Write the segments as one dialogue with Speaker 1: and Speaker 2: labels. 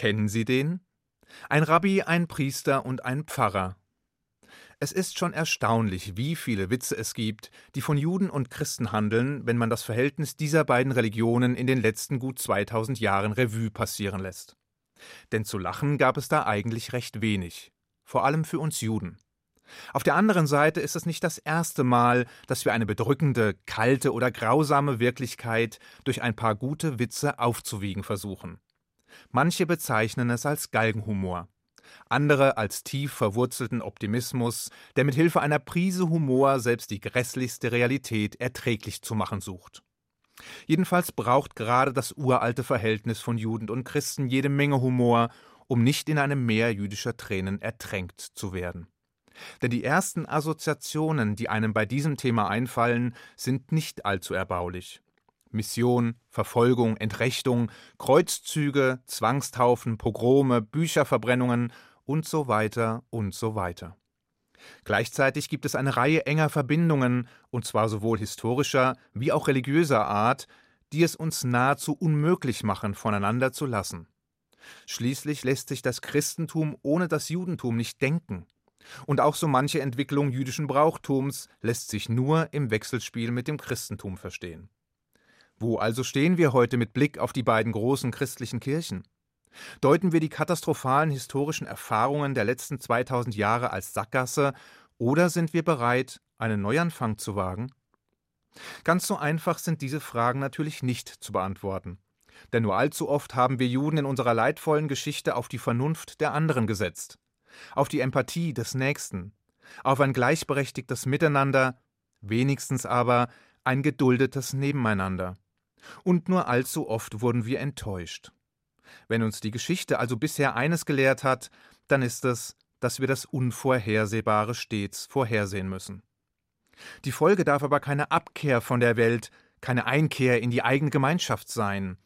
Speaker 1: Kennen Sie den? Ein Rabbi, ein Priester und ein Pfarrer. Es ist schon erstaunlich, wie viele Witze es gibt, die von Juden und Christen handeln, wenn man das Verhältnis dieser beiden Religionen in den letzten gut 2000 Jahren Revue passieren lässt. Denn zu lachen gab es da eigentlich recht wenig, vor allem für uns Juden. Auf der anderen Seite ist es nicht das erste Mal, dass wir eine bedrückende, kalte oder grausame Wirklichkeit durch ein paar gute Witze aufzuwiegen versuchen. Manche bezeichnen es als Galgenhumor, andere als tief verwurzelten Optimismus, der mit Hilfe einer Prise Humor selbst die grässlichste Realität erträglich zu machen sucht. Jedenfalls braucht gerade das uralte Verhältnis von Juden und Christen jede Menge Humor, um nicht in einem Meer jüdischer Tränen ertränkt zu werden. Denn die ersten Assoziationen, die einem bei diesem Thema einfallen, sind nicht allzu erbaulich. Mission, Verfolgung, Entrechtung, Kreuzzüge, Zwangstaufen, Pogrome, Bücherverbrennungen und so weiter und so weiter. Gleichzeitig gibt es eine Reihe enger Verbindungen, und zwar sowohl historischer wie auch religiöser Art, die es uns nahezu unmöglich machen, voneinander zu lassen. Schließlich lässt sich das Christentum ohne das Judentum nicht denken. Und auch so manche Entwicklung jüdischen Brauchtums lässt sich nur im Wechselspiel mit dem Christentum verstehen. Wo also stehen wir heute mit Blick auf die beiden großen christlichen Kirchen? Deuten wir die katastrophalen historischen Erfahrungen der letzten 2000 Jahre als Sackgasse oder sind wir bereit, einen Neuanfang zu wagen? Ganz so einfach sind diese Fragen natürlich nicht zu beantworten. Denn nur allzu oft haben wir Juden in unserer leidvollen Geschichte auf die Vernunft der anderen gesetzt, auf die Empathie des Nächsten, auf ein gleichberechtigtes Miteinander, wenigstens aber ein geduldetes Nebeneinander. Und nur allzu oft wurden wir enttäuscht. Wenn uns die Geschichte also bisher eines gelehrt hat, dann ist es, dass wir das Unvorhersehbare stets vorhersehen müssen. Die Folge darf aber keine Abkehr von der Welt, keine Einkehr in die eigene Gemeinschaft sein,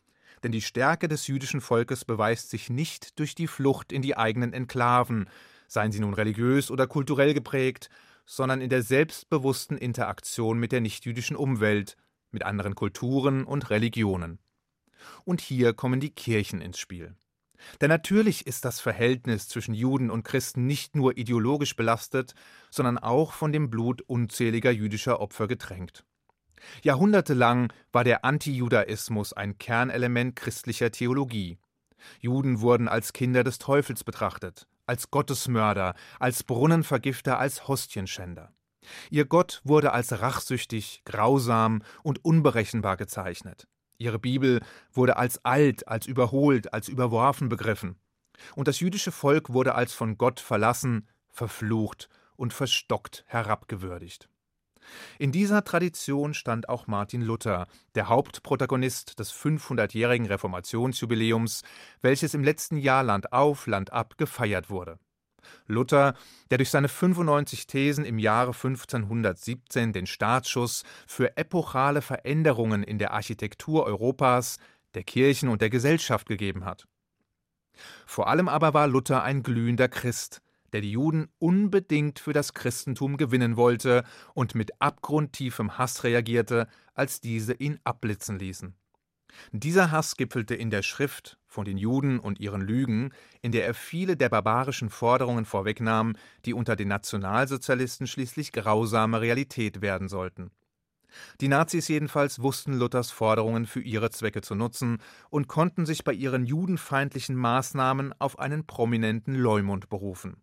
Speaker 1: denn die Stärke des jüdischen Volkes beweist sich nicht durch die Flucht in die eigenen Enklaven, seien sie nun religiös oder kulturell geprägt, sondern in der selbstbewussten Interaktion mit der nichtjüdischen Umwelt, mit anderen Kulturen und Religionen. Und hier kommen die Kirchen ins Spiel. Denn natürlich ist das Verhältnis zwischen Juden und Christen nicht nur ideologisch belastet, sondern auch von dem Blut unzähliger jüdischer Opfer getränkt. Jahrhundertelang war der Antijudaismus ein Kernelement christlicher Theologie. Juden wurden als Kinder des Teufels betrachtet, als Gottesmörder, als Brunnenvergifter, als Hostienschänder. Ihr Gott wurde als rachsüchtig, grausam und unberechenbar gezeichnet. Ihre Bibel wurde als alt, als überholt, als überworfen begriffen. Und das jüdische Volk wurde als von Gott verlassen, verflucht und verstockt herabgewürdigt. In dieser Tradition stand auch Martin Luther, der Hauptprotagonist des 500-jährigen Reformationsjubiläums, welches im letzten Jahr Land auf, Land ab gefeiert wurde. Luther, der durch seine 95 Thesen im Jahre 1517 den Startschuss für epochale Veränderungen in der Architektur Europas, der Kirchen und der Gesellschaft gegeben hat. Vor allem aber war Luther ein glühender Christ, der die Juden unbedingt für das Christentum gewinnen wollte und mit abgrundtiefem Hass reagierte, als diese ihn abblitzen ließen. Dieser Hass gipfelte in der Schrift von den Juden und ihren Lügen, in der er viele der barbarischen Forderungen vorwegnahm, die unter den Nationalsozialisten schließlich grausame Realität werden sollten. Die Nazis jedenfalls wussten Luthers Forderungen für ihre Zwecke zu nutzen und konnten sich bei ihren judenfeindlichen Maßnahmen auf einen prominenten Leumund berufen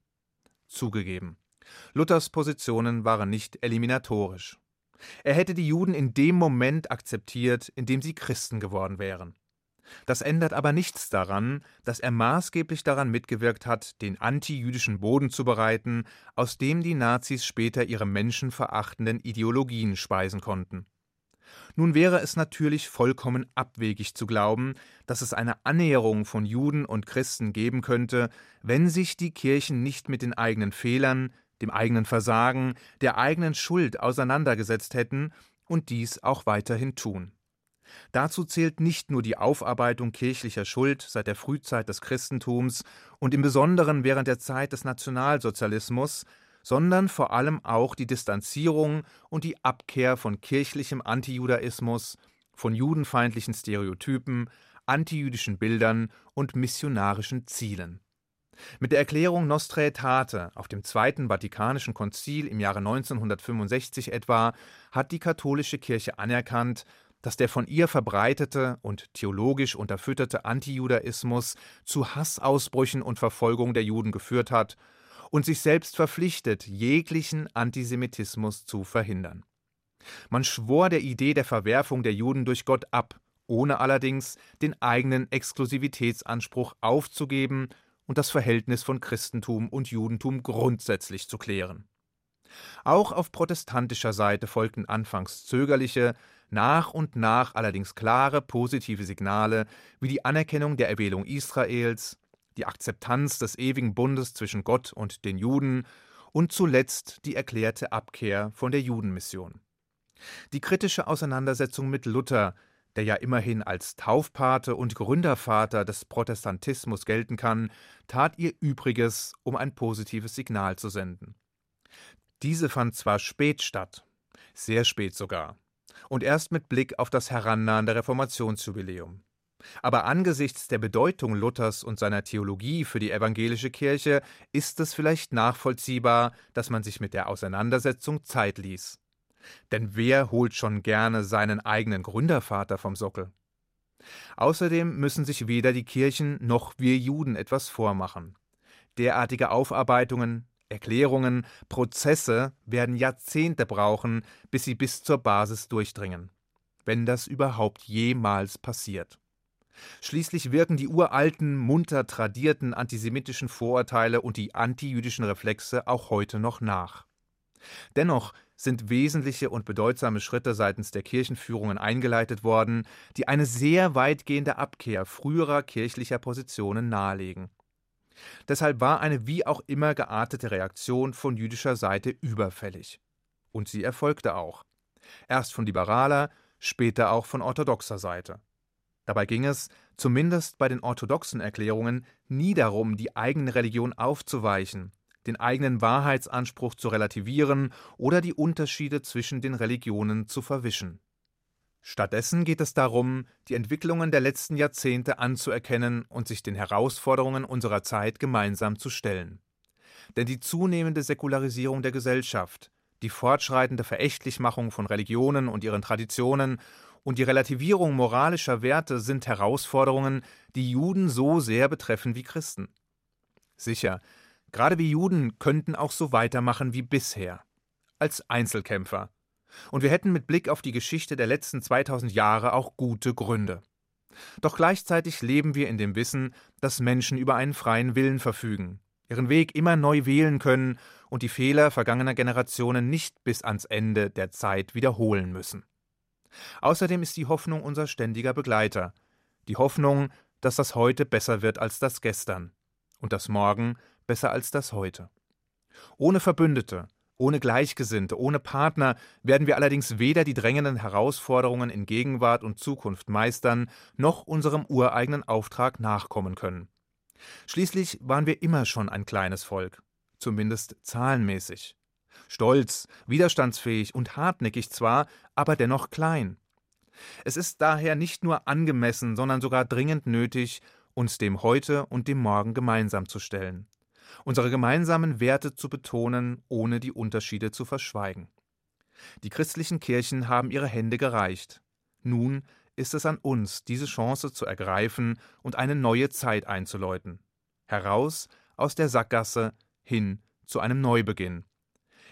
Speaker 1: zugegeben. Luthers Positionen waren nicht eliminatorisch. Er hätte die Juden in dem Moment akzeptiert, in dem sie Christen geworden wären. Das ändert aber nichts daran, dass er maßgeblich daran mitgewirkt hat, den antijüdischen Boden zu bereiten, aus dem die Nazis später ihre menschenverachtenden Ideologien speisen konnten. Nun wäre es natürlich vollkommen abwegig zu glauben, dass es eine Annäherung von Juden und Christen geben könnte, wenn sich die Kirchen nicht mit den eigenen Fehlern, dem eigenen Versagen, der eigenen Schuld auseinandergesetzt hätten und dies auch weiterhin tun. Dazu zählt nicht nur die Aufarbeitung kirchlicher Schuld seit der Frühzeit des Christentums und im Besonderen während der Zeit des Nationalsozialismus, sondern vor allem auch die Distanzierung und die Abkehr von kirchlichem Antijudaismus, von judenfeindlichen Stereotypen, antijüdischen Bildern und missionarischen Zielen. Mit der Erklärung Nostra Aetate auf dem Zweiten Vatikanischen Konzil im Jahre 1965 etwa hat die katholische Kirche anerkannt, dass der von ihr verbreitete und theologisch unterfütterte Antijudaismus zu Hassausbrüchen und Verfolgung der Juden geführt hat und sich selbst verpflichtet, jeglichen Antisemitismus zu verhindern. Man schwor der Idee der Verwerfung der Juden durch Gott ab, ohne allerdings den eigenen Exklusivitätsanspruch aufzugeben und das Verhältnis von Christentum und Judentum grundsätzlich zu klären. Auch auf protestantischer Seite folgten anfangs zögerliche, nach und nach allerdings klare positive Signale wie die Anerkennung der Erwählung Israels, die Akzeptanz des ewigen Bundes zwischen Gott und den Juden und zuletzt die erklärte Abkehr von der Judenmission. Die kritische Auseinandersetzung mit Luther, der ja immerhin als Taufpate und Gründervater des Protestantismus gelten kann, tat ihr Übriges, um ein positives Signal zu senden. Diese fand zwar spät statt, sehr spät sogar, und erst mit Blick auf das herannahende Reformationsjubiläum. Aber angesichts der Bedeutung Luthers und seiner Theologie für die evangelische Kirche ist es vielleicht nachvollziehbar, dass man sich mit der Auseinandersetzung Zeit ließ. Denn wer holt schon gerne seinen eigenen Gründervater vom Sockel? Außerdem müssen sich weder die Kirchen noch wir Juden etwas vormachen. Derartige Aufarbeitungen, Erklärungen, Prozesse werden Jahrzehnte brauchen, bis sie bis zur Basis durchdringen. Wenn das überhaupt jemals passiert. Schließlich wirken die uralten, munter tradierten antisemitischen Vorurteile und die antijüdischen Reflexe auch heute noch nach. Dennoch sind wesentliche und bedeutsame Schritte seitens der Kirchenführungen eingeleitet worden, die eine sehr weitgehende Abkehr früherer kirchlicher Positionen nahelegen. Deshalb war eine wie auch immer geartete Reaktion von jüdischer Seite überfällig. Und sie erfolgte auch. Erst von liberaler, später auch von orthodoxer Seite. Dabei ging es, zumindest bei den orthodoxen Erklärungen, nie darum, die eigene Religion aufzuweichen, den eigenen Wahrheitsanspruch zu relativieren oder die Unterschiede zwischen den Religionen zu verwischen. Stattdessen geht es darum, die Entwicklungen der letzten Jahrzehnte anzuerkennen und sich den Herausforderungen unserer Zeit gemeinsam zu stellen. Denn die zunehmende Säkularisierung der Gesellschaft, die fortschreitende Verächtlichmachung von Religionen und ihren Traditionen und die Relativierung moralischer Werte sind Herausforderungen, die Juden so sehr betreffen wie Christen. Sicher, Gerade wir Juden könnten auch so weitermachen wie bisher. Als Einzelkämpfer. Und wir hätten mit Blick auf die Geschichte der letzten 2000 Jahre auch gute Gründe. Doch gleichzeitig leben wir in dem Wissen, dass Menschen über einen freien Willen verfügen, ihren Weg immer neu wählen können und die Fehler vergangener Generationen nicht bis ans Ende der Zeit wiederholen müssen. Außerdem ist die Hoffnung unser ständiger Begleiter, die Hoffnung, dass das heute besser wird als das gestern und das morgen besser als das heute. Ohne Verbündete, ohne Gleichgesinnte, ohne Partner werden wir allerdings weder die drängenden Herausforderungen in Gegenwart und Zukunft meistern, noch unserem ureigenen Auftrag nachkommen können. Schließlich waren wir immer schon ein kleines Volk, zumindest zahlenmäßig. Stolz, widerstandsfähig und hartnäckig zwar, aber dennoch klein. Es ist daher nicht nur angemessen, sondern sogar dringend nötig, uns dem heute und dem morgen gemeinsam zu stellen unsere gemeinsamen Werte zu betonen, ohne die Unterschiede zu verschweigen. Die christlichen Kirchen haben ihre Hände gereicht. Nun ist es an uns, diese Chance zu ergreifen und eine neue Zeit einzuläuten. Heraus aus der Sackgasse hin zu einem Neubeginn.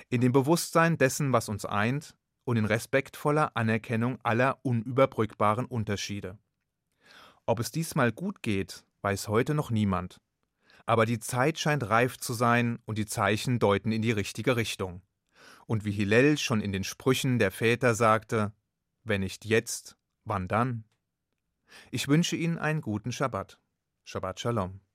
Speaker 1: In dem Bewusstsein dessen, was uns eint, und in respektvoller Anerkennung aller unüberbrückbaren Unterschiede. Ob es diesmal gut geht, weiß heute noch niemand aber die Zeit scheint reif zu sein und die Zeichen deuten in die richtige Richtung. Und wie Hillel schon in den Sprüchen der Väter sagte, wenn nicht jetzt, wann dann? Ich wünsche Ihnen einen guten Schabbat. Shabbat Shalom.